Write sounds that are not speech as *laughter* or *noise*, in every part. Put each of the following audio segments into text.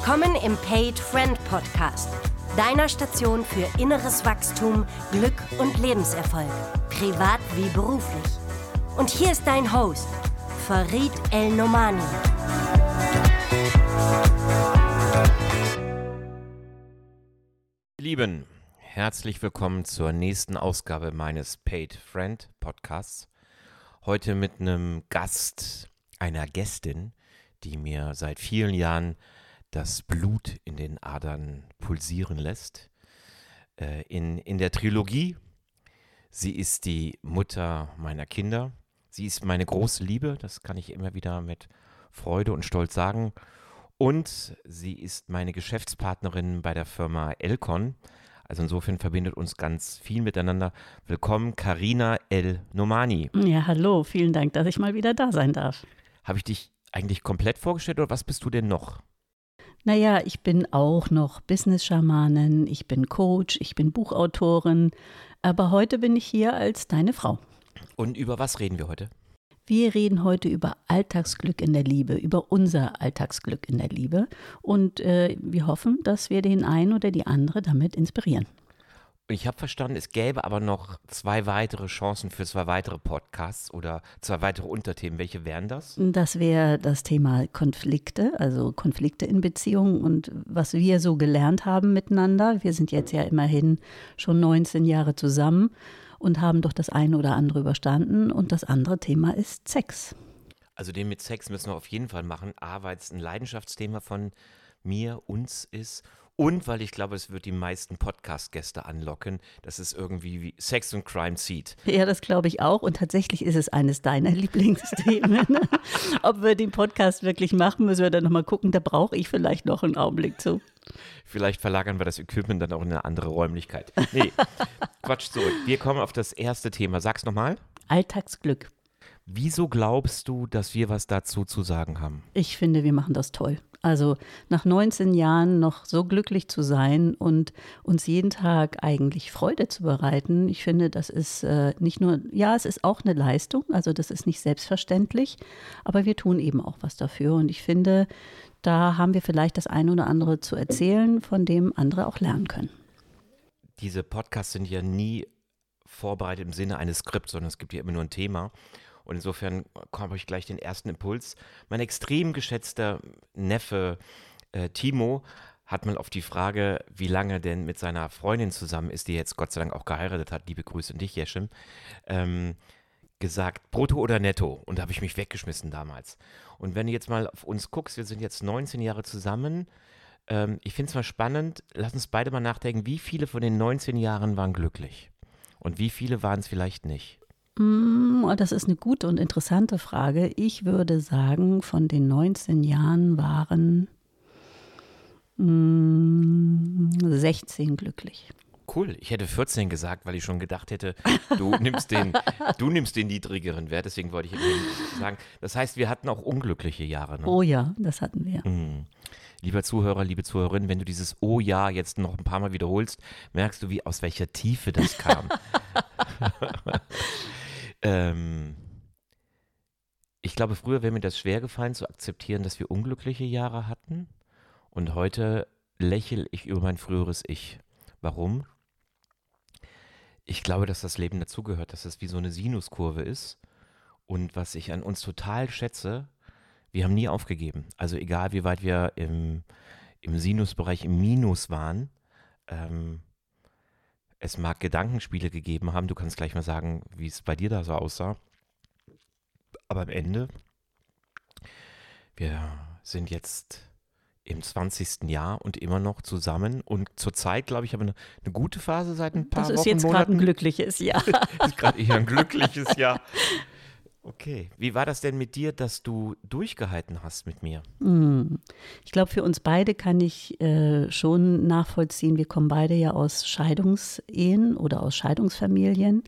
Willkommen im Paid Friend Podcast, deiner Station für inneres Wachstum, Glück und Lebenserfolg, privat wie beruflich. Und hier ist dein Host, Farid El Nomani. Lieben, herzlich willkommen zur nächsten Ausgabe meines Paid Friend Podcasts. Heute mit einem Gast, einer Gästin, die mir seit vielen Jahren das Blut in den Adern pulsieren lässt. Äh, in, in der Trilogie, sie ist die Mutter meiner Kinder. Sie ist meine große Liebe, das kann ich immer wieder mit Freude und Stolz sagen. Und sie ist meine Geschäftspartnerin bei der Firma Elcon. Also insofern verbindet uns ganz viel miteinander. Willkommen, Karina El Nomani. Ja, hallo, vielen Dank, dass ich mal wieder da sein darf. Habe ich dich eigentlich komplett vorgestellt oder was bist du denn noch? Naja, ich bin auch noch Business-Schamanin, ich bin Coach, ich bin Buchautorin, aber heute bin ich hier als deine Frau. Und über was reden wir heute? Wir reden heute über Alltagsglück in der Liebe, über unser Alltagsglück in der Liebe und äh, wir hoffen, dass wir den einen oder die andere damit inspirieren. Ich habe verstanden, es gäbe aber noch zwei weitere Chancen für zwei weitere Podcasts oder zwei weitere Unterthemen. Welche wären das? Das wäre das Thema Konflikte, also Konflikte in Beziehungen und was wir so gelernt haben miteinander. Wir sind jetzt ja immerhin schon 19 Jahre zusammen und haben doch das eine oder andere überstanden. Und das andere Thema ist Sex. Also den mit Sex müssen wir auf jeden Fall machen. A, weil es ein Leidenschaftsthema von mir, uns ist und weil ich glaube, es wird die meisten Podcast-Gäste anlocken, dass es irgendwie wie Sex und Crime zieht. *laughs* Ja, das glaube ich auch. Und tatsächlich ist es eines deiner *laughs* Lieblingsthemen. *laughs* Ob wir den Podcast wirklich machen, müssen wir dann nochmal gucken. Da brauche ich vielleicht noch einen Augenblick zu. Vielleicht verlagern wir das Equipment dann auch in eine andere Räumlichkeit. Nee, Quatsch zurück. Wir kommen auf das erste Thema. Sag's nochmal. Alltagsglück. Wieso glaubst du, dass wir was dazu zu sagen haben? Ich finde, wir machen das toll. Also nach 19 Jahren noch so glücklich zu sein und uns jeden Tag eigentlich Freude zu bereiten, ich finde, das ist äh, nicht nur, ja, es ist auch eine Leistung, also das ist nicht selbstverständlich, aber wir tun eben auch was dafür. Und ich finde, da haben wir vielleicht das eine oder andere zu erzählen, von dem andere auch lernen können. Diese Podcasts sind ja nie vorbereitet im Sinne eines Skripts, sondern es gibt ja immer nur ein Thema. Und insofern habe ich gleich den ersten Impuls. Mein extrem geschätzter Neffe äh, Timo hat mal auf die Frage, wie lange denn mit seiner Freundin zusammen ist, die jetzt Gott sei Dank auch geheiratet hat, liebe Grüße an dich, Jeschim, ähm, gesagt, brutto oder netto. Und da habe ich mich weggeschmissen damals. Und wenn du jetzt mal auf uns guckst, wir sind jetzt 19 Jahre zusammen. Ähm, ich finde es mal spannend, lass uns beide mal nachdenken, wie viele von den 19 Jahren waren glücklich? Und wie viele waren es vielleicht nicht? Oh, das ist eine gute und interessante Frage. Ich würde sagen, von den 19 Jahren waren 16 mm, glücklich. Cool, ich hätte 14 gesagt, weil ich schon gedacht hätte, du *laughs* nimmst den, du nimmst den niedrigeren Wert, deswegen wollte ich sagen. Das heißt, wir hatten auch unglückliche Jahre. Ne? Oh ja, das hatten wir. Mhm. Lieber Zuhörer, liebe Zuhörerin, wenn du dieses Oh ja jetzt noch ein paar Mal wiederholst, merkst du, wie aus welcher Tiefe das kam. *laughs* Ähm, ich glaube, früher wäre mir das schwer gefallen zu akzeptieren, dass wir unglückliche Jahre hatten. Und heute lächle ich über mein früheres Ich. Warum? Ich glaube, dass das Leben dazugehört, dass es wie so eine Sinuskurve ist. Und was ich an uns total schätze, wir haben nie aufgegeben. Also egal, wie weit wir im, im Sinusbereich im Minus waren, ähm, es mag Gedankenspiele gegeben haben. Du kannst gleich mal sagen, wie es bei dir da so aussah. Aber am Ende, wir sind jetzt im 20. Jahr und immer noch zusammen. Und zurzeit, glaube ich, habe eine, eine gute Phase seit ein paar Wochen. Das ist jetzt gerade ein glückliches Jahr. das *laughs* ist gerade eher ein glückliches Jahr. Okay. Wie war das denn mit dir, dass du durchgehalten hast mit mir? Hm. Ich glaube, für uns beide kann ich äh, schon nachvollziehen, wir kommen beide ja aus Scheidungsehen oder aus Scheidungsfamilien.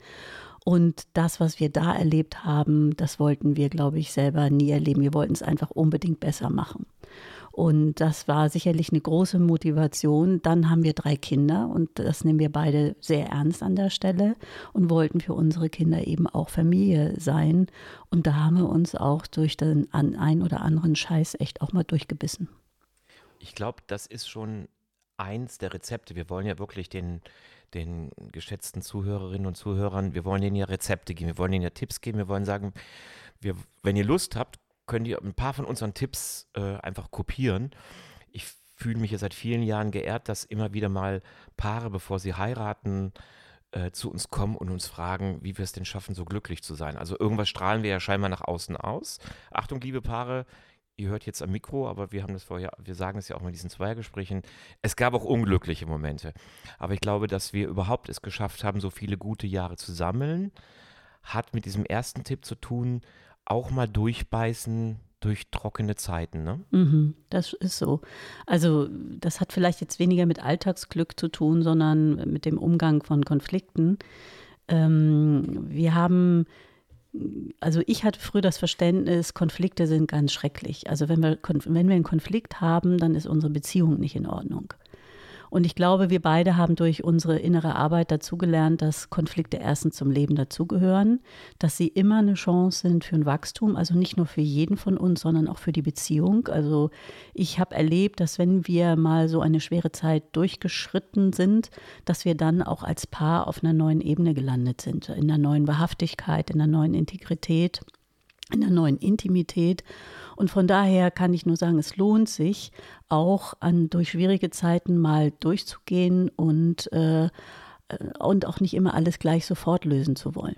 Und das, was wir da erlebt haben, das wollten wir, glaube ich, selber nie erleben. Wir wollten es einfach unbedingt besser machen. Und das war sicherlich eine große Motivation. Dann haben wir drei Kinder und das nehmen wir beide sehr ernst an der Stelle und wollten für unsere Kinder eben auch Familie sein. Und da haben wir uns auch durch den ein oder anderen Scheiß echt auch mal durchgebissen. Ich glaube, das ist schon eins der Rezepte. Wir wollen ja wirklich den, den geschätzten Zuhörerinnen und Zuhörern, wir wollen denen ja Rezepte geben, wir wollen denen ja Tipps geben, wir wollen sagen, wir, wenn ihr Lust habt, könnt ihr ein paar von unseren Tipps äh, einfach kopieren. Ich fühle mich ja seit vielen Jahren geehrt, dass immer wieder mal Paare, bevor sie heiraten, äh, zu uns kommen und uns fragen, wie wir es denn schaffen, so glücklich zu sein. Also irgendwas strahlen wir ja scheinbar nach außen aus. Achtung, liebe Paare, ihr hört jetzt am Mikro, aber wir haben das vorher, wir sagen es ja auch mal in diesen Zweiergesprächen. Es gab auch unglückliche Momente. Aber ich glaube, dass wir überhaupt es geschafft haben, so viele gute Jahre zu sammeln, hat mit diesem ersten Tipp zu tun, auch mal durchbeißen durch trockene Zeiten, ne? Mhm, das ist so. Also das hat vielleicht jetzt weniger mit Alltagsglück zu tun, sondern mit dem Umgang von Konflikten. Ähm, wir haben also ich hatte früher das Verständnis, Konflikte sind ganz schrecklich. Also wenn wir, wenn wir einen Konflikt haben, dann ist unsere Beziehung nicht in Ordnung. Und ich glaube, wir beide haben durch unsere innere Arbeit dazugelernt, dass Konflikte erstens zum Leben dazugehören, dass sie immer eine Chance sind für ein Wachstum, also nicht nur für jeden von uns, sondern auch für die Beziehung. Also ich habe erlebt, dass wenn wir mal so eine schwere Zeit durchgeschritten sind, dass wir dann auch als Paar auf einer neuen Ebene gelandet sind, in einer neuen Wahrhaftigkeit, in einer neuen Integrität in einer neuen Intimität. Und von daher kann ich nur sagen, es lohnt sich auch an durch schwierige Zeiten mal durchzugehen und, äh, und auch nicht immer alles gleich sofort lösen zu wollen.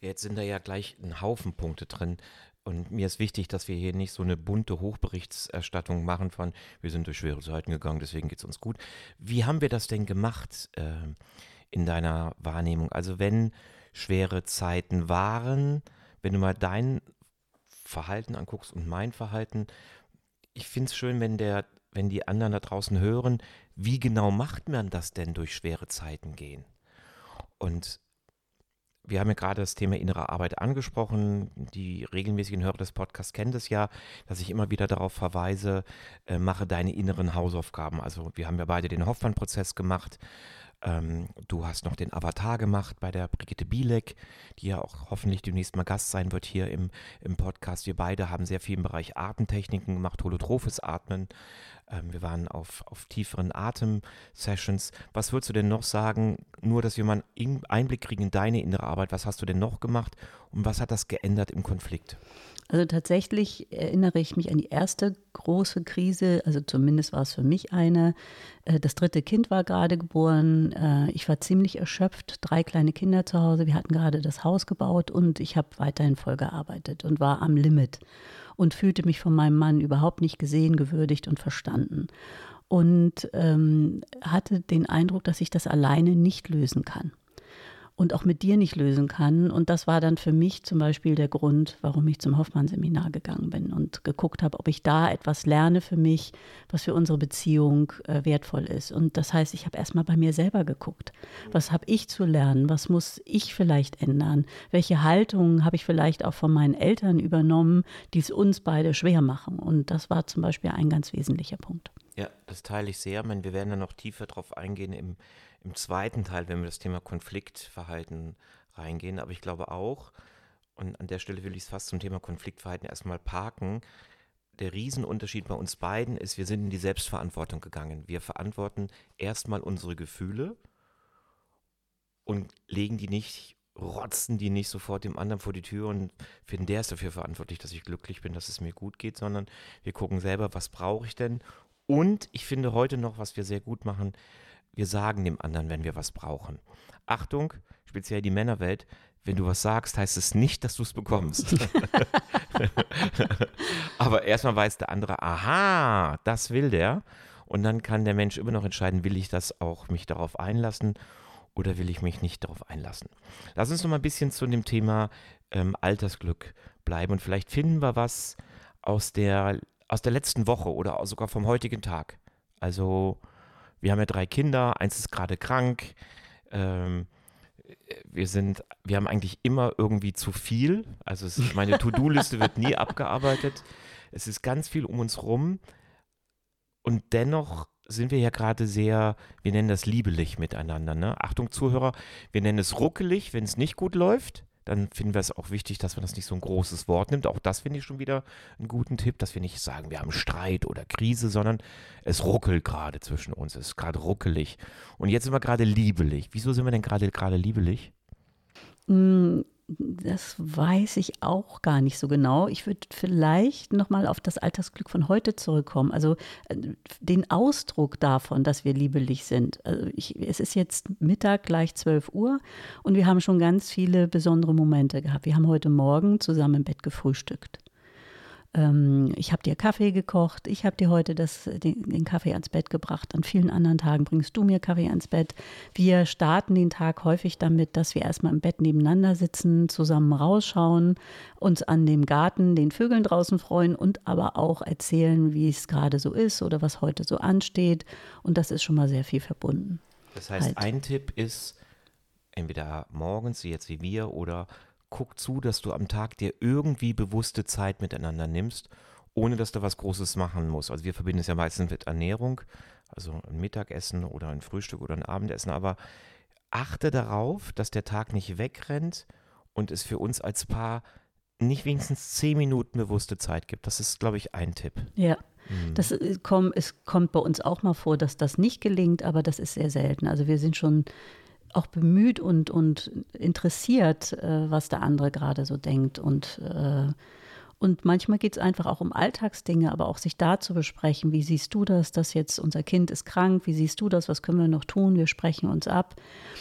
Jetzt sind da ja gleich ein Haufen Punkte drin. Und mir ist wichtig, dass wir hier nicht so eine bunte Hochberichterstattung machen von, wir sind durch schwere Zeiten gegangen, deswegen geht es uns gut. Wie haben wir das denn gemacht äh, in deiner Wahrnehmung? Also wenn schwere Zeiten waren, wenn du mal dein Verhalten anguckst und mein Verhalten, ich finde es schön, wenn der, wenn die anderen da draußen hören, wie genau macht man das denn durch schwere Zeiten gehen? Und wir haben ja gerade das Thema innere Arbeit angesprochen. Die regelmäßigen Hörer des Podcasts kennen das ja, dass ich immer wieder darauf verweise, äh, mache deine inneren Hausaufgaben. Also wir haben ja beide den Hoffmann-Prozess gemacht. Ähm, du hast noch den Avatar gemacht bei der Brigitte Bielek, die ja auch hoffentlich demnächst mal Gast sein wird hier im, im Podcast. Wir beide haben sehr viel im Bereich Atemtechniken gemacht, holotrophes Atmen. Ähm, wir waren auf, auf tieferen Atem-Sessions. Was würdest du denn noch sagen, nur dass wir mal einen Einblick kriegen in deine innere Arbeit? Was hast du denn noch gemacht und was hat das geändert im Konflikt? Also tatsächlich erinnere ich mich an die erste große Krise, also zumindest war es für mich eine. Äh, das dritte Kind war gerade geboren. Äh, ich war ziemlich erschöpft, drei kleine Kinder zu Hause. Wir hatten gerade das Haus gebaut und ich habe weiterhin voll gearbeitet und war am Limit und fühlte mich von meinem Mann überhaupt nicht gesehen, gewürdigt und verstanden. Und ähm, hatte den Eindruck, dass ich das alleine nicht lösen kann und auch mit dir nicht lösen kann. Und das war dann für mich zum Beispiel der Grund, warum ich zum Hoffmann-Seminar gegangen bin und geguckt habe, ob ich da etwas lerne für mich, was für unsere Beziehung äh, wertvoll ist. Und das heißt, ich habe erstmal bei mir selber geguckt. Was habe ich zu lernen? Was muss ich vielleicht ändern? Welche Haltungen habe ich vielleicht auch von meinen Eltern übernommen, die es uns beide schwer machen? Und das war zum Beispiel ein ganz wesentlicher Punkt. Ja, das teile ich sehr. meine, wir werden da noch tiefer drauf eingehen im im zweiten Teil, wenn wir das Thema Konfliktverhalten reingehen. Aber ich glaube auch, und an der Stelle will ich es fast zum Thema Konfliktverhalten erstmal parken, der Riesenunterschied bei uns beiden ist, wir sind in die Selbstverantwortung gegangen. Wir verantworten erstmal unsere Gefühle und legen die nicht, rotzen die nicht sofort dem anderen vor die Tür und finden, der ist dafür verantwortlich, dass ich glücklich bin, dass es mir gut geht, sondern wir gucken selber, was brauche ich denn? Und ich finde heute noch, was wir sehr gut machen, wir sagen dem anderen, wenn wir was brauchen. Achtung, speziell die Männerwelt, wenn du was sagst, heißt es nicht, dass du es bekommst. *laughs* Aber erstmal weiß der andere, aha, das will der. Und dann kann der Mensch immer noch entscheiden, will ich das auch mich darauf einlassen oder will ich mich nicht darauf einlassen. Lass uns noch mal ein bisschen zu dem Thema ähm, Altersglück bleiben und vielleicht finden wir was aus der, aus der letzten Woche oder sogar vom heutigen Tag. Also wir haben ja drei Kinder, eins ist gerade krank. Ähm, wir sind, wir haben eigentlich immer irgendwie zu viel. Also es, meine To-Do-Liste wird nie *laughs* abgearbeitet. Es ist ganz viel um uns rum. Und dennoch sind wir ja gerade sehr, wir nennen das liebelig miteinander. Ne? Achtung, Zuhörer, wir nennen es ruckelig, wenn es nicht gut läuft. Dann finden wir es auch wichtig, dass man das nicht so ein großes Wort nimmt. Auch das finde ich schon wieder einen guten Tipp, dass wir nicht sagen, wir haben Streit oder Krise, sondern es ruckelt gerade zwischen uns. Es ist gerade ruckelig. Und jetzt sind wir gerade liebelig. Wieso sind wir denn gerade liebelig? Das weiß ich auch gar nicht so genau. Ich würde vielleicht nochmal auf das Alltagsglück von heute zurückkommen. Also äh, den Ausdruck davon, dass wir liebelig sind. Also ich, es ist jetzt Mittag gleich 12 Uhr und wir haben schon ganz viele besondere Momente gehabt. Wir haben heute Morgen zusammen im Bett gefrühstückt ähm, ich habe dir Kaffee gekocht, ich habe dir heute das, den, den, Kaffee ans Bett gebracht. An vielen anderen Tagen bringst du mir Kaffee ans Bett. Wir starten den Tag häufig damit, dass wir erstmal im Bett nebeneinander sitzen, zusammen rausschauen, uns an dem Garten, den Vögeln draußen freuen und aber auch erzählen, wie es gerade so ist oder was heute so ansteht. Und das ist schon mal sehr viel verbunden. Das heißt, halt. ein Tipp ist, entweder morgens, jetzt wie wir, oder guck zu, dass du am Tag dir irgendwie bewusste Zeit miteinander nimmst, ohne dass du was Großes machen musst. Also wir verbinden es ja meistens mit Ernährung, also ein Mittagessen oder ein Frühstück oder ein Abendessen, aber achte darauf, dass der Tag nicht wegrennt und es für uns als Paar nicht wenigstens zehn Minuten bewusste Zeit gibt. Das ist, glaube ich, ein Tipp. Ja. Mhm. Das äh, kommt, es kommt bei uns auch mal vor, dass das nicht gelingt, aber das ist sehr selten. Also wir sind schon auch bemüht und, und interessiert, äh, was der andere gerade so denkt und äh, und manchmal geht es einfach auch um Alltagsdinge, aber auch sich da zu besprechen. Wie siehst du das, dass jetzt unser Kind ist krank? Wie siehst du das? Was können wir noch tun? Wir sprechen uns ab.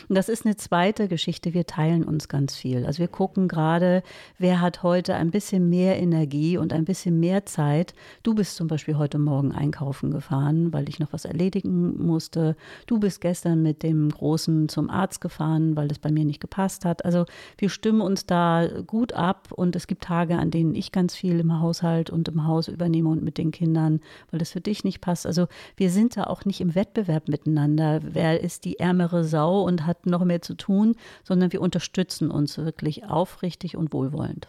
Und das ist eine zweite Geschichte. Wir teilen uns ganz viel. Also wir gucken gerade, wer hat heute ein bisschen mehr Energie und ein bisschen mehr Zeit. Du bist zum Beispiel heute Morgen einkaufen gefahren, weil ich noch was erledigen musste. Du bist gestern mit dem Großen zum Arzt gefahren, weil es bei mir nicht gepasst hat. Also wir stimmen uns da gut ab und es gibt Tage, an denen ich ganz ganz viel im Haushalt und im Haus übernehme und mit den Kindern, weil das für dich nicht passt. Also wir sind da auch nicht im Wettbewerb miteinander. Wer ist die ärmere Sau und hat noch mehr zu tun, sondern wir unterstützen uns wirklich aufrichtig und wohlwollend.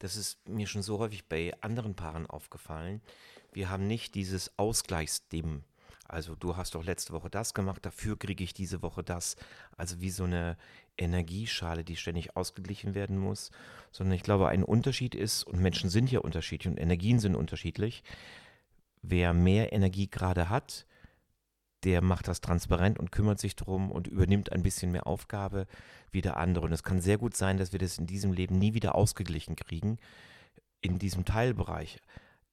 Das ist mir schon so häufig bei anderen Paaren aufgefallen. Wir haben nicht dieses Ausgleichsdem also du hast doch letzte Woche das gemacht, dafür kriege ich diese Woche das. Also wie so eine Energieschale, die ständig ausgeglichen werden muss. Sondern ich glaube, ein Unterschied ist, und Menschen sind ja unterschiedlich und Energien sind unterschiedlich. Wer mehr Energie gerade hat, der macht das transparent und kümmert sich darum und übernimmt ein bisschen mehr Aufgabe wie der andere. Und es kann sehr gut sein, dass wir das in diesem Leben nie wieder ausgeglichen kriegen, in diesem Teilbereich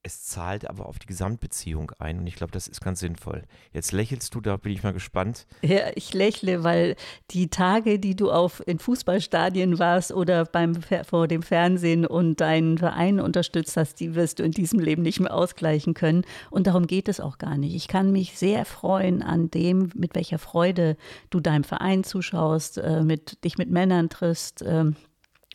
es zahlt aber auf die Gesamtbeziehung ein und ich glaube, das ist ganz sinnvoll. Jetzt lächelst du, da bin ich mal gespannt. Ja, ich lächle, weil die Tage, die du auf in Fußballstadien warst oder beim vor dem Fernsehen und deinen Verein unterstützt hast, die wirst du in diesem Leben nicht mehr ausgleichen können und darum geht es auch gar nicht. Ich kann mich sehr freuen an dem, mit welcher Freude du deinem Verein zuschaust, äh, mit dich mit Männern triffst, ähm,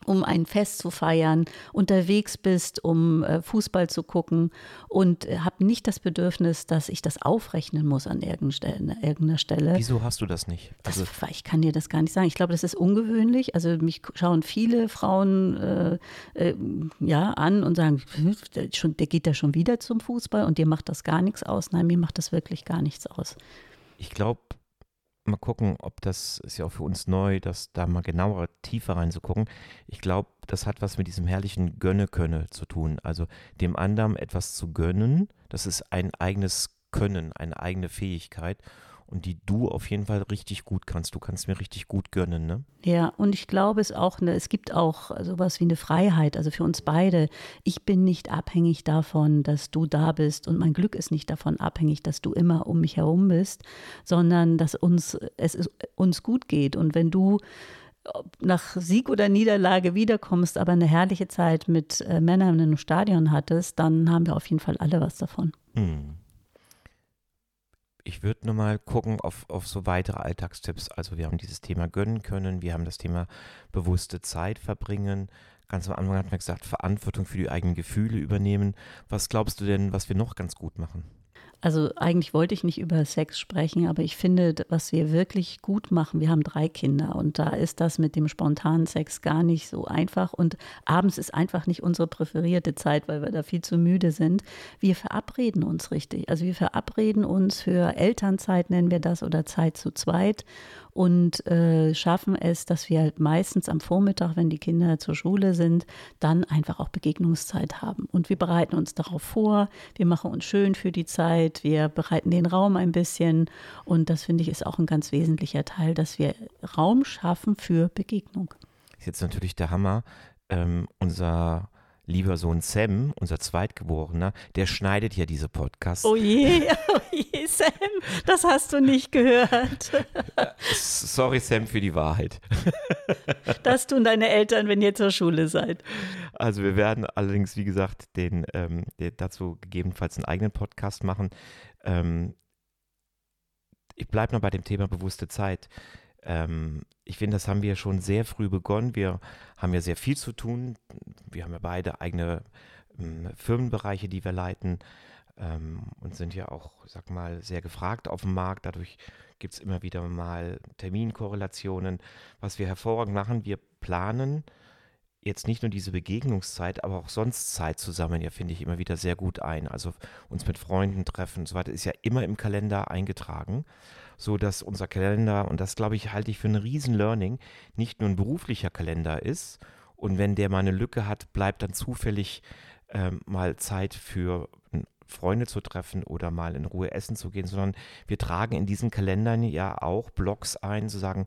um ein Fest zu feiern, unterwegs bist, um äh, Fußball zu gucken und äh, habe nicht das Bedürfnis, dass ich das aufrechnen muss an irgendeiner Stelle. Wieso hast du das nicht? Also das, ich kann dir das gar nicht sagen. Ich glaube, das ist ungewöhnlich. Also mich schauen viele Frauen äh, äh, ja an und sagen, der, schon, der geht ja schon wieder zum Fußball und dir macht das gar nichts aus. Nein, mir macht das wirklich gar nichts aus. Ich glaube, mal gucken, ob das ist ja auch für uns neu, dass da mal genauer tiefer reinzugucken. Ich glaube, das hat was mit diesem herrlichen Gönne-Könne zu tun. Also dem anderen etwas zu gönnen, das ist ein eigenes Können, eine eigene Fähigkeit und die du auf jeden Fall richtig gut kannst. Du kannst mir richtig gut gönnen, ne? Ja, und ich glaube es auch, ne, es gibt auch sowas wie eine Freiheit, also für uns beide. Ich bin nicht abhängig davon, dass du da bist und mein Glück ist nicht davon abhängig, dass du immer um mich herum bist, sondern dass uns es uns gut geht und wenn du nach Sieg oder Niederlage wiederkommst, aber eine herrliche Zeit mit äh, Männern in einem Stadion hattest, dann haben wir auf jeden Fall alle was davon. Hm ich würde nochmal gucken auf, auf so weitere Alltagstipps. Also wir haben dieses Thema gönnen können, wir haben das Thema bewusste Zeit verbringen. Ganz am Anfang hat man gesagt, Verantwortung für die eigenen Gefühle übernehmen. Was glaubst du denn, was wir noch ganz gut machen? Also eigentlich wollte ich nicht über Sex sprechen, aber ich finde, was wir wirklich gut machen, wir haben drei Kinder und da ist das mit dem spontanen Sex gar nicht so einfach und abends ist einfach nicht unsere präferierte Zeit, weil wir da viel zu müde sind. Wir verabreden uns richtig. Also wir verabreden uns für Elternzeit, nennen wir das, oder Zeit zu zweit und äh, schaffen es, dass wir halt meistens am Vormittag, wenn die Kinder zur Schule sind, dann einfach auch Begegnungszeit haben. Und wir bereiten uns darauf vor, wir machen uns schön für die Zeit, wir bereiten den Raum ein bisschen und das finde ich ist auch ein ganz wesentlicher Teil, dass wir Raum schaffen für Begegnung. Ist jetzt natürlich der Hammer. Ähm, unser lieber Sohn Sam, unser Zweitgeborener, der schneidet ja diese Podcasts. Oh je, *laughs* oh je, Sam, das hast du nicht gehört. Sorry, Sam, für die Wahrheit. Das tun deine Eltern, wenn ihr zur Schule seid. Also wir werden allerdings, wie gesagt, den, ähm, dazu gegebenenfalls einen eigenen Podcast machen. Ähm, ich bleibe noch bei dem Thema bewusste Zeit. Ähm, ich finde, das haben wir schon sehr früh begonnen. Wir haben ja sehr viel zu tun. Wir haben ja beide eigene ähm, Firmenbereiche, die wir leiten ähm, und sind ja auch, sag mal, sehr gefragt auf dem Markt. Dadurch gibt es immer wieder mal Terminkorrelationen. Was wir hervorragend machen, wir planen jetzt nicht nur diese Begegnungszeit, aber auch sonst Zeit zusammen, ja, finde ich immer wieder sehr gut ein. Also uns mit Freunden treffen und so weiter ist ja immer im Kalender eingetragen so dass unser Kalender, und das glaube ich, halte ich für ein Riesen-Learning, nicht nur ein beruflicher Kalender ist. Und wenn der mal eine Lücke hat, bleibt dann zufällig ähm, mal Zeit für Freunde zu treffen oder mal in Ruhe essen zu gehen, sondern wir tragen in diesen Kalendern ja auch Blogs ein, zu sagen,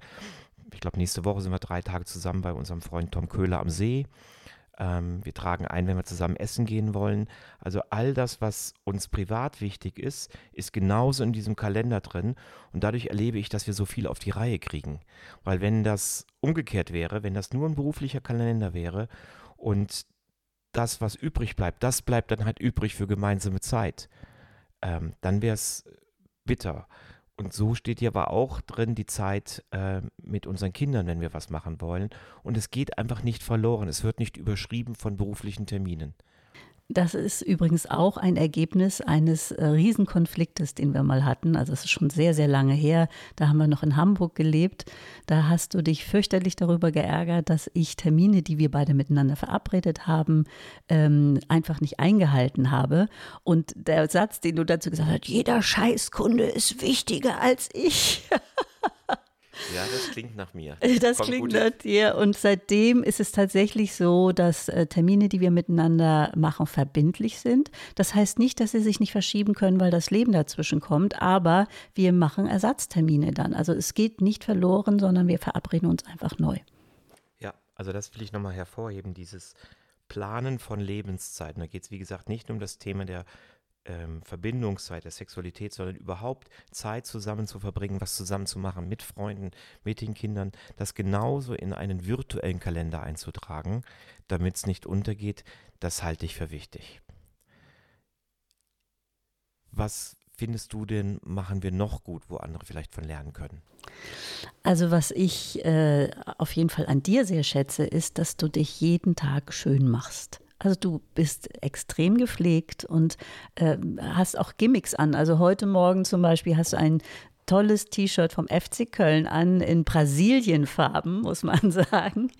ich glaube, nächste Woche sind wir drei Tage zusammen bei unserem Freund Tom Köhler am See. Ähm, wir tragen ein, wenn wir zusammen essen gehen wollen. Also all das, was uns privat wichtig ist, ist genauso in diesem Kalender drin. Und dadurch erlebe ich, dass wir so viel auf die Reihe kriegen. Weil wenn das umgekehrt wäre, wenn das nur ein beruflicher Kalender wäre und das, was übrig bleibt, das bleibt dann halt übrig für gemeinsame Zeit, ähm, dann wäre es bitter. Und so steht hier aber auch drin die Zeit äh, mit unseren Kindern, wenn wir was machen wollen. Und es geht einfach nicht verloren. Es wird nicht überschrieben von beruflichen Terminen. Das ist übrigens auch ein Ergebnis eines äh, Riesenkonfliktes, den wir mal hatten. Also es ist schon sehr, sehr lange her. Da haben wir noch in Hamburg gelebt. Da hast du dich fürchterlich darüber geärgert, dass ich Termine, die wir beide miteinander verabredet haben, ähm, einfach nicht eingehalten habe. Und der Satz, den du dazu gesagt hast, jeder Scheißkunde ist wichtiger als ich. *laughs* Ja, das klingt nach mir. Das Kommt klingt nach dir. Und seitdem ist es tatsächlich so, dass äh, Termine, die wir miteinander machen, verbindlich sind. Das heißt nicht, dass sie sich nicht verschieben können, weil das Leben dazwischen kommt, aber wir machen Ersatztermine dann. Also es geht nicht verloren, sondern wir verabreden uns einfach neu. Ja, also das will ich nochmal hervorheben, dieses Planen von Lebenszeiten. Da geht es, wie gesagt, nicht nur um das Thema der ähm, Verbindungszeit, der Sexualität, sondern überhaupt Zeit zusammen zu verbringen, was zusammen zu machen, mit Freunden, mit den Kindern, das genauso in einen virtuellen Kalender einzutragen, damit es nicht untergeht, das halte ich für wichtig. Was findest du denn, machen wir noch gut, wo andere vielleicht von lernen können? Also was ich äh, auf jeden Fall an dir sehr schätze, ist, dass du dich jeden Tag schön machst. Also du bist extrem gepflegt und äh, hast auch Gimmicks an. Also heute Morgen zum Beispiel hast du ein tolles T-Shirt vom FC Köln an, in Brasilienfarben, muss man *laughs* sagen.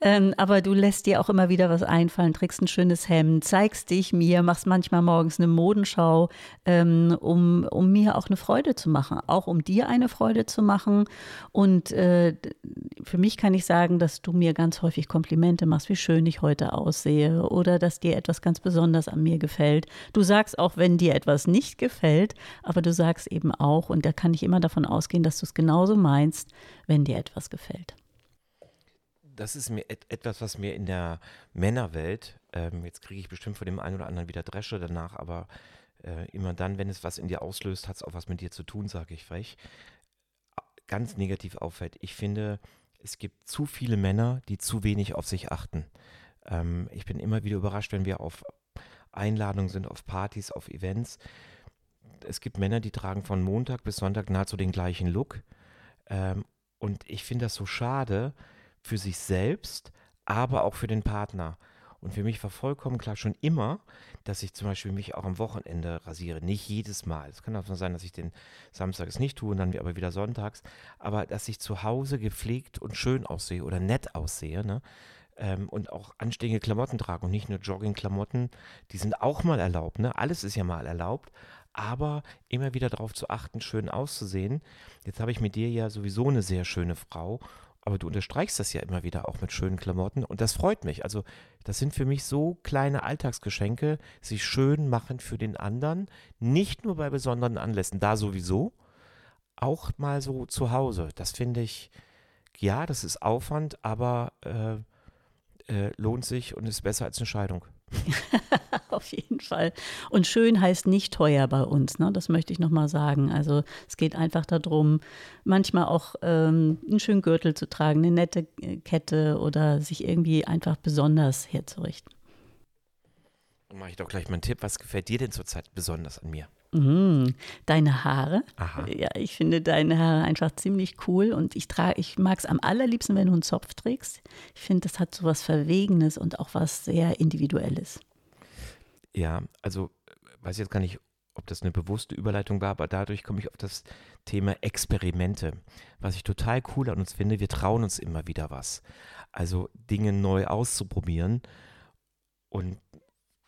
Ähm, aber du lässt dir auch immer wieder was einfallen, trägst ein schönes Hemd, zeigst dich mir, machst manchmal morgens eine Modenschau, ähm, um, um mir auch eine Freude zu machen, auch um dir eine Freude zu machen. Und äh, für mich kann ich sagen, dass du mir ganz häufig Komplimente machst, wie schön ich heute aussehe oder dass dir etwas ganz besonders an mir gefällt. Du sagst auch, wenn dir etwas nicht gefällt, aber du sagst eben auch, und da kann ich immer davon ausgehen, dass du es genauso meinst, wenn dir etwas gefällt. Das ist mir et etwas, was mir in der Männerwelt, ähm, jetzt kriege ich bestimmt von dem einen oder anderen wieder Dresche danach, aber äh, immer dann, wenn es was in dir auslöst, hat es auch was mit dir zu tun, sage ich frech, ganz negativ auffällt. Ich finde, es gibt zu viele Männer, die zu wenig auf sich achten. Ähm, ich bin immer wieder überrascht, wenn wir auf Einladungen sind, auf Partys, auf Events, es gibt Männer, die tragen von Montag bis Sonntag nahezu den gleichen Look. Ähm, und ich finde das so schade für sich selbst, aber auch für den Partner. Und für mich war vollkommen klar schon immer, dass ich zum Beispiel mich auch am Wochenende rasiere. Nicht jedes Mal. Es kann auch sein, dass ich den Samstags nicht tue und dann aber wieder sonntags. Aber dass ich zu Hause gepflegt und schön aussehe oder nett aussehe. Ne? Ähm, und auch anständige Klamotten trage und nicht nur Jogging-Klamotten. Die sind auch mal erlaubt. Ne? Alles ist ja mal erlaubt aber immer wieder darauf zu achten, schön auszusehen. Jetzt habe ich mit dir ja sowieso eine sehr schöne Frau, aber du unterstreichst das ja immer wieder auch mit schönen Klamotten und das freut mich. Also das sind für mich so kleine Alltagsgeschenke, sich schön machen für den anderen, nicht nur bei besonderen Anlässen, da sowieso, auch mal so zu Hause. Das finde ich, ja, das ist Aufwand, aber äh, äh, lohnt sich und ist besser als eine Scheidung. *laughs* *laughs* Auf jeden Fall. Und schön heißt nicht teuer bei uns, ne? das möchte ich nochmal sagen. Also es geht einfach darum, manchmal auch ähm, einen schönen Gürtel zu tragen, eine nette äh, Kette oder sich irgendwie einfach besonders herzurichten. Dann mache ich doch gleich mal einen Tipp. Was gefällt dir denn zurzeit besonders an mir? Mm, deine Haare. Aha. Ja, ich finde deine Haare einfach ziemlich cool und ich trage, ich mag es am allerliebsten, wenn du einen Zopf trägst. Ich finde, das hat so was Verwegenes und auch was sehr Individuelles. Ja, also weiß jetzt gar nicht, ob das eine bewusste Überleitung war, aber dadurch komme ich auf das Thema Experimente. Was ich total cool an uns finde, wir trauen uns immer wieder was. Also Dinge neu auszuprobieren und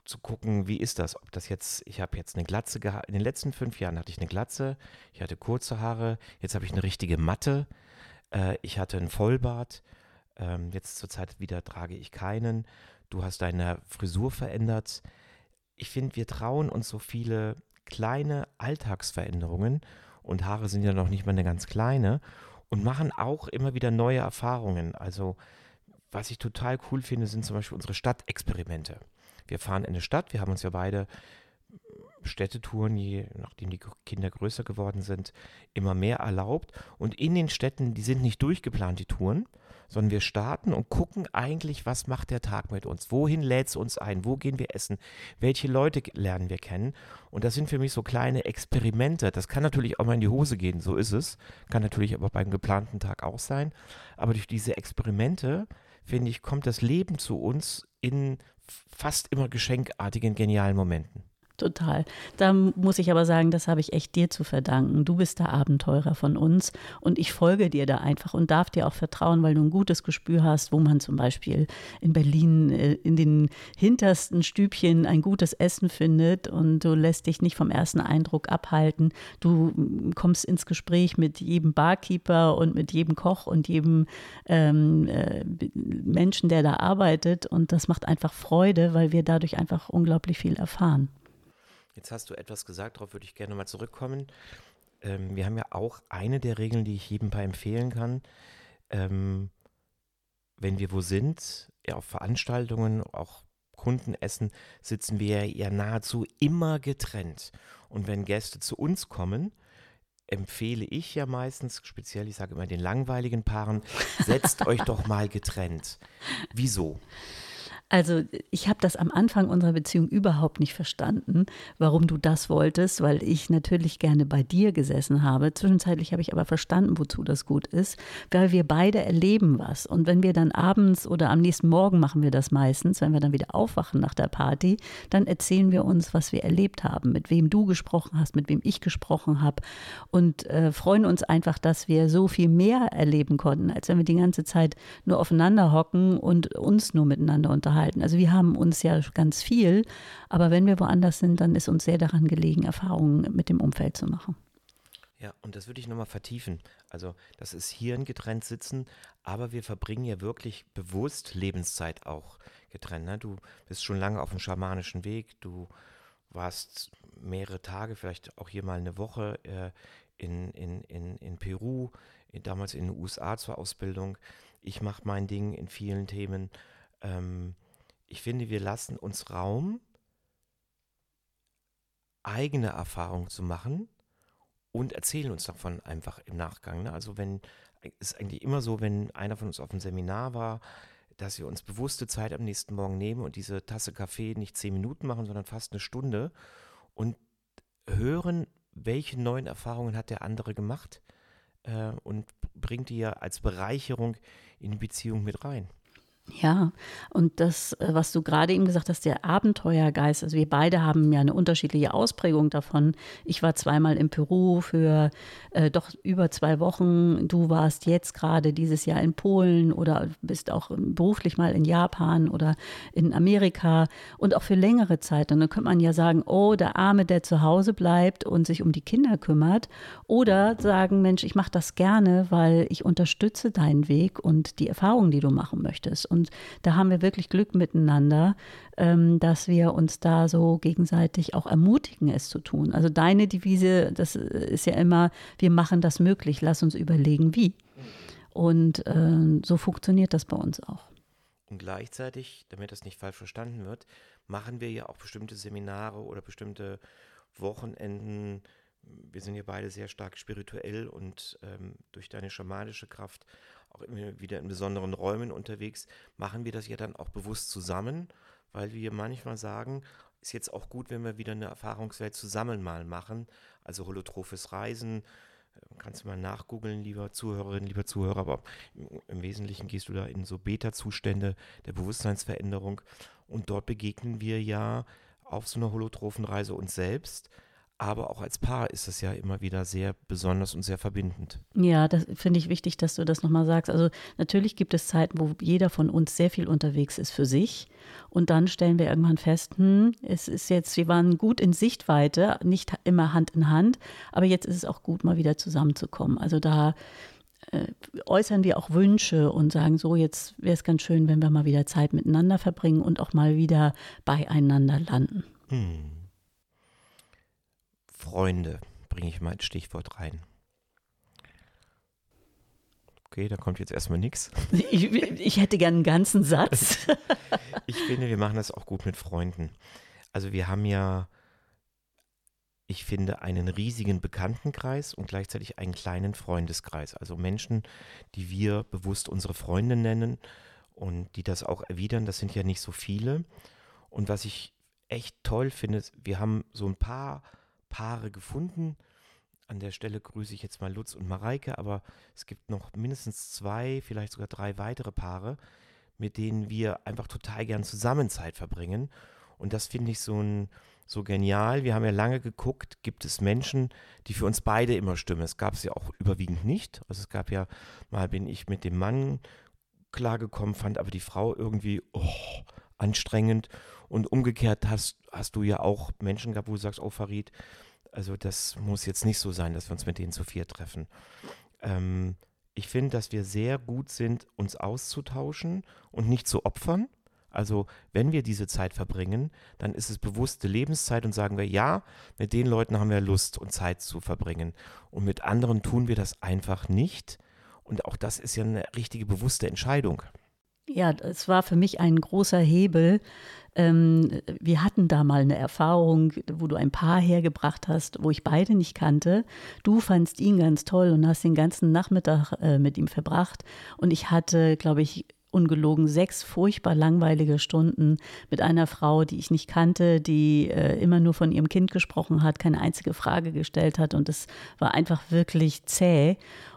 zu gucken, wie ist das? Ob das jetzt, ich habe jetzt eine Glatze gehabt, in den letzten fünf Jahren hatte ich eine Glatze, ich hatte kurze Haare, jetzt habe ich eine richtige Matte, äh, ich hatte einen Vollbart, ähm, jetzt zurzeit wieder trage ich keinen, du hast deine Frisur verändert. Ich finde, wir trauen uns so viele kleine Alltagsveränderungen und Haare sind ja noch nicht mal eine ganz kleine und machen auch immer wieder neue Erfahrungen. Also was ich total cool finde, sind zum Beispiel unsere Stadtexperimente. Wir fahren in eine Stadt, wir haben uns ja beide Städtetouren, je nachdem die Kinder größer geworden sind, immer mehr erlaubt. Und in den Städten, die sind nicht durchgeplant, die Touren, sondern wir starten und gucken eigentlich, was macht der Tag mit uns? Wohin lädt es uns ein? Wo gehen wir essen? Welche Leute lernen wir kennen? Und das sind für mich so kleine Experimente. Das kann natürlich auch mal in die Hose gehen, so ist es. Kann natürlich aber beim geplanten Tag auch sein. Aber durch diese Experimente, finde ich, kommt das Leben zu uns in fast immer geschenkartigen, genialen Momenten. Total. Da muss ich aber sagen, das habe ich echt dir zu verdanken. Du bist der Abenteurer von uns und ich folge dir da einfach und darf dir auch vertrauen, weil du ein gutes Gespür hast, wo man zum Beispiel in Berlin äh, in den hintersten Stübchen ein gutes Essen findet und du lässt dich nicht vom ersten Eindruck abhalten. Du mm, kommst ins Gespräch mit jedem Barkeeper und mit jedem Koch und jedem ähm, äh, Menschen, der da arbeitet und das macht einfach Freude, weil wir dadurch einfach unglaublich viel erfahren. Jetzt hast du etwas gesagt, darauf würde ich gerne mal zurückkommen. Ähm, wir haben ja auch eine der Regeln, die ich jedem Paar empfehlen kann. Ähm, wenn wir wo sind, ja, auf Veranstaltungen, auch Kundenessen, sitzen wir ja nahezu immer getrennt. Und wenn Gäste zu uns kommen, empfehle ich ja meistens, speziell, ich sage immer den langweiligen Paaren, setzt euch doch mal getrennt. Wieso? Also ich habe das am Anfang unserer Beziehung überhaupt nicht verstanden, warum du das wolltest, weil ich natürlich gerne bei dir gesessen habe. Zwischenzeitlich habe ich aber verstanden, wozu das gut ist, weil wir beide erleben was. Und wenn wir dann abends oder am nächsten Morgen machen wir das meistens, wenn wir dann wieder aufwachen nach der Party, dann erzählen wir uns, was wir erlebt haben, mit wem du gesprochen hast, mit wem ich gesprochen habe und äh, freuen uns einfach, dass wir so viel mehr erleben konnten, als wenn wir die ganze Zeit nur aufeinander hocken und uns nur miteinander unterhalten unterhalten. Also wir haben uns ja ganz viel, aber wenn wir woanders sind, dann ist uns sehr daran gelegen, Erfahrungen mit dem Umfeld zu machen. Ja, und das würde ich nochmal vertiefen. Also das ist hier ein getrennt sitzen, aber wir verbringen ja wirklich bewusst Lebenszeit auch getrennt. Ne? Du bist schon lange auf dem schamanischen Weg, du warst mehrere Tage, vielleicht auch hier mal eine Woche äh, in, in, in, in Peru, in, damals in den USA zur Ausbildung. Ich mache mein Ding in vielen Themen. Ähm, ich finde, wir lassen uns Raum, eigene Erfahrungen zu machen und erzählen uns davon einfach im Nachgang. Ne? Also wenn, es ist eigentlich immer so, wenn einer von uns auf einem Seminar war, dass wir uns bewusste Zeit am nächsten Morgen nehmen und diese Tasse Kaffee nicht zehn Minuten machen, sondern fast eine Stunde und hören, welche neuen Erfahrungen hat der andere gemacht äh, und bringt die ja als Bereicherung in die Beziehung mit rein. Ja, und das, äh, was du gerade eben gesagt hast, der Abenteuergeist, also wir beide haben ja eine unterschiedliche Ausprägung davon. Ich war zweimal in Peru für äh, doch über zwei Wochen. Du warst jetzt gerade dieses Jahr in Polen oder bist auch beruflich mal in Japan oder in Amerika und auch für längere Zeit. Und dann könnte man ja sagen, oh, der Arme, der zu Hause bleibt und sich um die Kinder kümmert. Oder sagen, Mensch, ich mache das gerne, weil ich unterstütze deinen Weg und die Erfahrungen, die du machen möchtest. Und da haben wir wirklich Glück miteinander, ähm, dass wir uns da so gegenseitig auch ermutigen, es zu tun. Also deine Devise, das ist ja immer, wir machen das möglich, lass uns überlegen, wie. Und äh, so funktioniert das bei uns auch. Und gleichzeitig, damit das nicht falsch verstanden wird, machen wir ja auch bestimmte Seminare oder bestimmte Wochenenden. Wir sind ja beide sehr stark spirituell und ähm, durch deine schamanische Kraft auch immer wieder in besonderen Räumen unterwegs, machen wir das ja dann auch bewusst zusammen, weil wir manchmal sagen, ist jetzt auch gut, wenn wir wieder eine Erfahrungswelt zusammen mal machen, also holotrophes Reisen. Äh, kannst du mal nachgoogeln, lieber Zuhörerin, lieber Zuhörer, aber im Wesentlichen gehst du da in so Beta-Zustände der Bewusstseinsveränderung und dort begegnen wir ja auf so einer holotrophen Reise uns selbst aber auch als Paar ist es ja immer wieder sehr besonders und sehr verbindend. Ja, das finde ich wichtig, dass du das nochmal sagst. Also natürlich gibt es Zeiten, wo jeder von uns sehr viel unterwegs ist für sich. Und dann stellen wir irgendwann fest, hm, es ist jetzt, wir waren gut in Sichtweite, nicht immer Hand in Hand, aber jetzt ist es auch gut, mal wieder zusammenzukommen. Also da äh, äußern wir auch Wünsche und sagen so, jetzt wäre es ganz schön, wenn wir mal wieder Zeit miteinander verbringen und auch mal wieder beieinander landen. Hm. Freunde bringe ich mal als Stichwort rein. Okay, da kommt jetzt erstmal nichts. *laughs* Ich, ich, hätte gern einen ganzen Satz. *laughs* ich finde, wir machen das auch gut mit Freunden. Also wir haben ja, ich finde, einen riesigen Bekanntenkreis und gleichzeitig einen kleinen Freundeskreis. Also Menschen, die wir bewusst unsere Freunde nennen und die das auch erwidern. Das sind ja nicht so viele. Und was ich echt toll finde, wir haben so ein paar Paare gefunden. An der Stelle grüße ich jetzt mal Lutz und Mareike, aber es gibt noch mindestens zwei, vielleicht sogar drei weitere Paare, mit denen wir einfach total gern zusammen Zeit verbringen. Und das finde ich so, ein, so genial. Wir haben ja lange geguckt, gibt es Menschen, die für uns beide immer stimmen. Es gab es ja auch überwiegend nicht. Also es gab ja, mal bin ich mit dem Mann klargekommen, fand aber die Frau irgendwie oh, anstrengend. Und umgekehrt hast, hast du ja auch Menschen gehabt, wo du sagst, oh Farid, also das muss jetzt nicht so sein, dass wir uns mit denen zu vier treffen. Ähm, ich finde, dass wir sehr gut sind, uns auszutauschen und nicht zu opfern. Also wenn wir diese Zeit verbringen, dann ist es bewusste Lebenszeit und sagen wir, ja, mit den Leuten haben wir Lust und Zeit zu verbringen. Und mit anderen tun wir das einfach nicht. Und auch das ist ja eine richtige bewusste Entscheidung. Ja, es war für mich ein großer Hebel. Ähm, wir hatten da mal eine Erfahrung, wo du ein Paar hergebracht hast, wo ich beide nicht kannte. Du fandst ihn ganz toll und hast den ganzen Nachmittag äh, mit ihm verbracht. Und ich hatte, glaube ich, ungelogen sechs furchtbar langweilige Stunden mit einer Frau, die ich nicht kannte, die äh, immer nur von ihrem Kind gesprochen hat, keine einzige Frage gestellt hat. Und es war einfach wirklich zäh.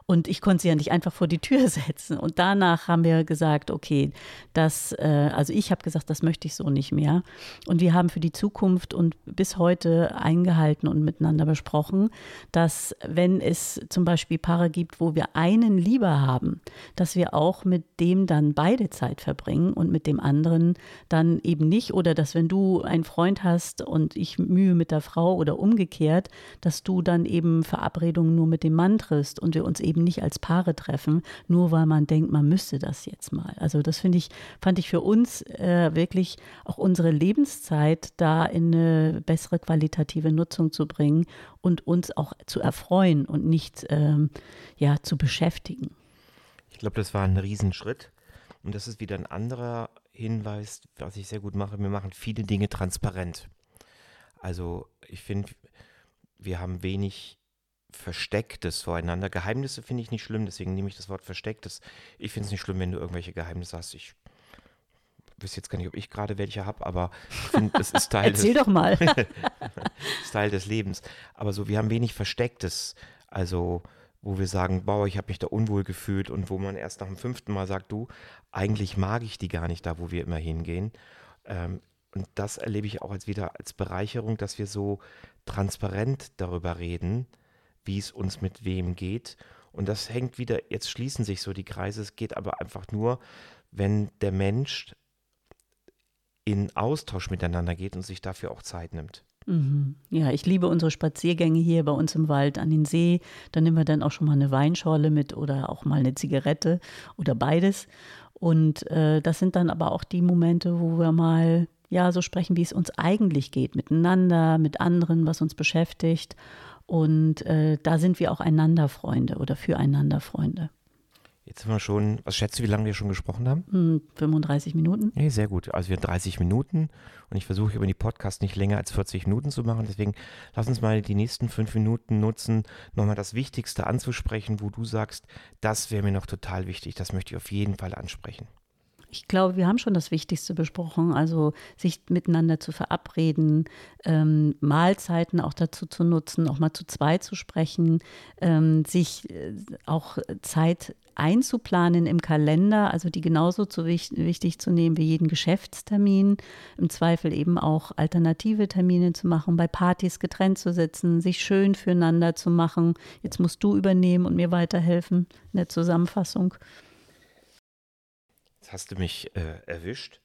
Und ich konnte sie ja nicht einfach vor die Tür *laughs* setzen. Und danach haben wir gesagt, okay, das, äh, also ich habe gesagt, das möchte ich so nicht mehr. Und wir haben für die Zukunft und bis heute eingehalten und miteinander besprochen, dass wenn es zum Beispiel Paare gibt, wo wir einen lieber haben, dass wir auch mit dem dann beide Zeit verbringen und mit dem anderen dann eben nicht. Oder dass wenn du einen Freund hast und ich Mühe mit der Frau oder umgekehrt, dass du dann eben Verabredungen nur mit dem Mann triffst und wir uns eben eben nicht als Paare treffen, nur weil man denkt, man müsste das jetzt mal. Also das finde ich, fand ich für uns äh, wirklich auch unsere Lebenszeit da in eine bessere qualitative Nutzung zu bringen und uns auch zu erfreuen und nicht ähm, ja, zu beschäftigen. Ich glaube, das war ein Riesenschritt. Und das ist wieder ein anderer Hinweis, was ich sehr gut mache. Wir machen viele Dinge transparent. Also ich finde, wir haben wenig Verstecktes voreinander. Geheimnisse finde ich nicht schlimm, deswegen nehme ich das Wort Verstecktes. Ich finde es nicht schlimm, wenn du irgendwelche Geheimnisse hast. Ich weiß jetzt gar nicht, ob ich gerade welche habe, aber ich finde, das ist *laughs* Teil Erzähl des, doch mal. *laughs* ist Teil des Lebens. Aber so, wir haben wenig Verstecktes. Also wo wir sagen, boah, ich habe mich da unwohl gefühlt und wo man erst nach dem fünften Mal sagt, du, eigentlich mag ich die gar nicht da, wo wir immer hingehen. Ähm, und das erlebe ich auch als wieder als Bereicherung, dass wir so transparent darüber reden, wie es uns mit wem geht. Und das hängt wieder, jetzt schließen sich so die Kreise, es geht aber einfach nur, wenn der Mensch in Austausch miteinander geht und sich dafür auch Zeit nimmt. Mhm. Ja, ich liebe unsere Spaziergänge hier bei uns im Wald an den See. Da nehmen wir dann auch schon mal eine Weinschorle mit oder auch mal eine Zigarette oder beides. Und äh, das sind dann aber auch die Momente, wo wir mal ja so sprechen, wie es uns eigentlich geht, miteinander, mit anderen, was uns beschäftigt. Und äh, da sind wir auch einander Freunde oder füreinander Freunde. Jetzt sind wir schon, was schätzt du, wie lange wir schon gesprochen haben? 35 hm, Minuten. Nee, sehr gut. Also wir haben 30 Minuten und ich versuche über die Podcast nicht länger als 40 Minuten zu machen. Deswegen lass uns mal die nächsten fünf Minuten nutzen, nochmal das Wichtigste anzusprechen, wo du sagst, das wäre mir noch total wichtig, das möchte ich auf jeden Fall ansprechen. Ich glaube, wir haben schon das Wichtigste besprochen, also sich miteinander zu verabreden, ähm, Mahlzeiten auch dazu zu nutzen, auch mal zu zweit zu sprechen, ähm, sich äh, auch Zeit einzuplanen im Kalender, also die genauso zu wichtig, wichtig zu nehmen wie jeden Geschäftstermin, im Zweifel eben auch alternative Termine zu machen, bei Partys getrennt zu sitzen, sich schön füreinander zu machen. Jetzt musst du übernehmen und mir weiterhelfen in der Zusammenfassung hast du mich äh, erwischt.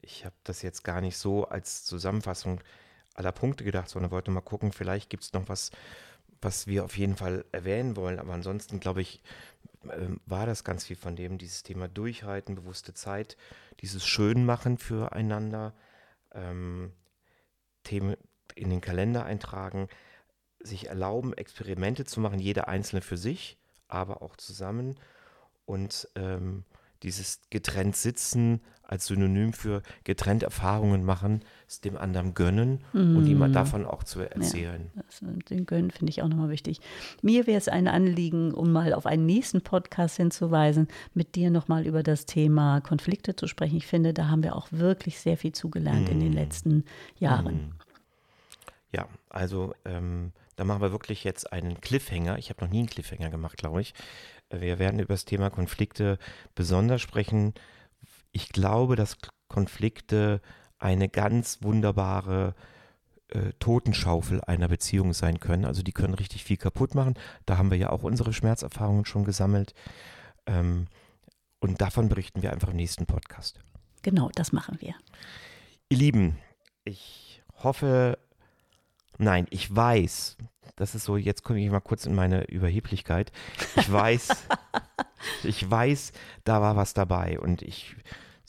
Ich habe das jetzt gar nicht so als Zusammenfassung aller Punkte gedacht, sondern wollte mal gucken, vielleicht gibt es noch was, was wir auf jeden Fall erwähnen wollen. Aber ansonsten, glaube ich, äh, war das ganz viel von dem, dieses Thema Durchhalten, bewusste Zeit, dieses Schönmachen füreinander, ähm, Themen in den Kalender eintragen, sich erlauben, Experimente zu machen, jeder einzelne für sich, aber auch zusammen und ähm, dieses getrennt sitzen als Synonym für getrennt Erfahrungen machen, es dem anderen gönnen mm. und ihm mhm. davon auch zu erzählen. Ja, das, den Gönnen finde ich auch nochmal wichtig. Mir wäre es ein Anliegen, um mal auf einen nächsten Podcast hinzuweisen, mit dir nochmal über das Thema Konflikte zu sprechen. Ich finde, da haben wir auch wirklich sehr viel zugelernt mm. in den mhm. letzten Jahren. Mm. Ja, also ähm, da machen wir wirklich jetzt einen Cliffhanger. Ich habe noch nie einen Cliffhanger gemacht, glaube ich. Wir werden über das Thema Konflikte besonders sprechen. Ich glaube, dass Konflikte eine ganz wunderbare äh, Totenschaufel einer Beziehung sein können. Also die können richtig viel kaputt machen. Da haben wir ja auch unsere Schmerzerfahrungen schon gesammelt. Ähm, und davon berichten wir einfach im nächsten Podcast. Genau, das machen wir. Ihr Lieben, ich hoffe, nein, ich weiß, das ist so, jetzt komme ich mal kurz in meine Überheblichkeit. Ich weiß, *laughs* ich weiß, da war was dabei und ich,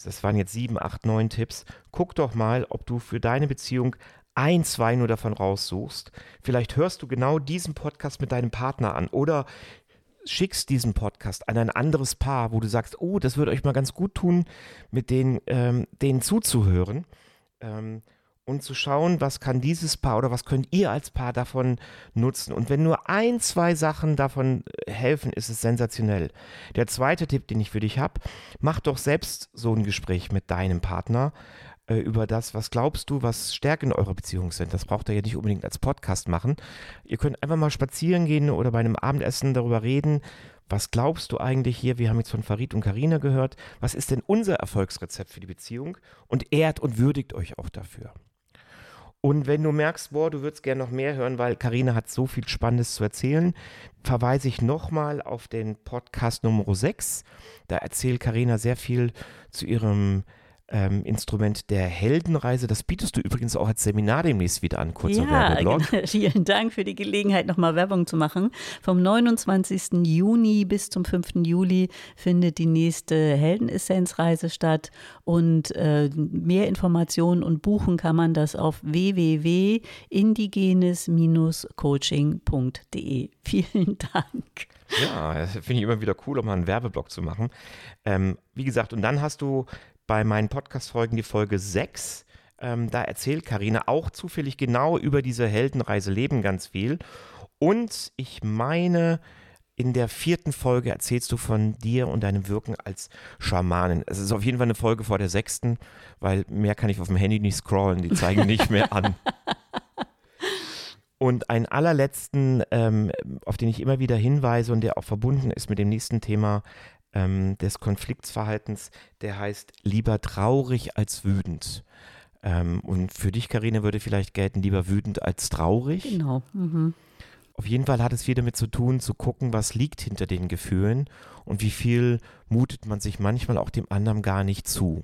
das waren jetzt sieben, acht, neun Tipps. Guck doch mal, ob du für deine Beziehung ein, zwei nur davon raussuchst. Vielleicht hörst du genau diesen Podcast mit deinem Partner an oder schickst diesen Podcast an ein anderes Paar, wo du sagst, oh, das würde euch mal ganz gut tun, mit denen, ähm, denen zuzuhören. Ähm, und zu schauen, was kann dieses Paar oder was könnt ihr als Paar davon nutzen. Und wenn nur ein, zwei Sachen davon äh, helfen, ist es sensationell. Der zweite Tipp, den ich für dich habe, mach doch selbst so ein Gespräch mit deinem Partner äh, über das, was glaubst du, was Stärken eurer Beziehung sind. Das braucht ihr ja nicht unbedingt als Podcast machen. Ihr könnt einfach mal spazieren gehen oder bei einem Abendessen darüber reden. Was glaubst du eigentlich hier? Wir haben jetzt von Farid und Karina gehört. Was ist denn unser Erfolgsrezept für die Beziehung? Und ehrt und würdigt euch auch dafür. Und wenn du merkst, boah, du würdest gerne noch mehr hören, weil Karina hat so viel Spannendes zu erzählen, verweise ich nochmal auf den Podcast Nummer 6. Da erzählt Karina sehr viel zu ihrem ähm, Instrument der Heldenreise. Das bietest du übrigens auch als Seminar demnächst wieder an, kurzer ja, Werbeblog. Genau. *laughs* Vielen Dank für die Gelegenheit, nochmal Werbung zu machen. Vom 29. Juni bis zum 5. Juli findet die nächste Heldenessenzreise statt und äh, mehr Informationen und buchen kann man das auf www.indigenes-coaching.de. *laughs* Vielen Dank. Ja, finde ich immer wieder cool, um mal einen Werbeblock zu machen. Ähm, wie gesagt, und dann hast du bei meinen Podcast-Folgen die Folge 6. Ähm, da erzählt Karina auch zufällig genau über diese Heldenreise Leben ganz viel. Und ich meine, in der vierten Folge erzählst du von dir und deinem Wirken als Schamanin. Es ist auf jeden Fall eine Folge vor der sechsten, weil mehr kann ich auf dem Handy nicht scrollen. Die zeigen *laughs* nicht mehr an. Und einen allerletzten, ähm, auf den ich immer wieder hinweise und der auch verbunden ist mit dem nächsten Thema ähm, des Konfliktsverhaltens, der heißt lieber traurig als wütend. Ähm, und für dich, Karine, würde vielleicht gelten, lieber wütend als traurig. Genau. Mhm. Auf jeden Fall hat es viel damit zu tun, zu gucken, was liegt hinter den Gefühlen und wie viel mutet man sich manchmal auch dem anderen gar nicht zu.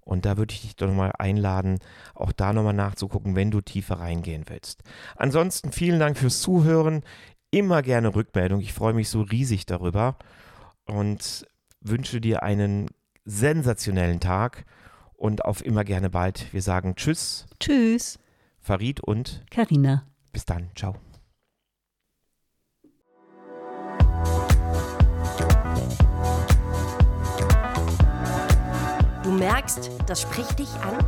Und da würde ich dich doch nochmal einladen, auch da nochmal nachzugucken, wenn du tiefer reingehen willst. Ansonsten vielen Dank fürs Zuhören. Immer gerne Rückmeldung. Ich freue mich so riesig darüber und wünsche dir einen sensationellen Tag und auf immer gerne bald. Wir sagen Tschüss. Tschüss. Farid und Karina. Bis dann. Ciao. Du merkst, das spricht dich an?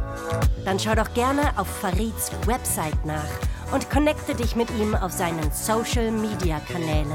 Dann schau doch gerne auf Farids Website nach und connecte dich mit ihm auf seinen Social Media Kanälen.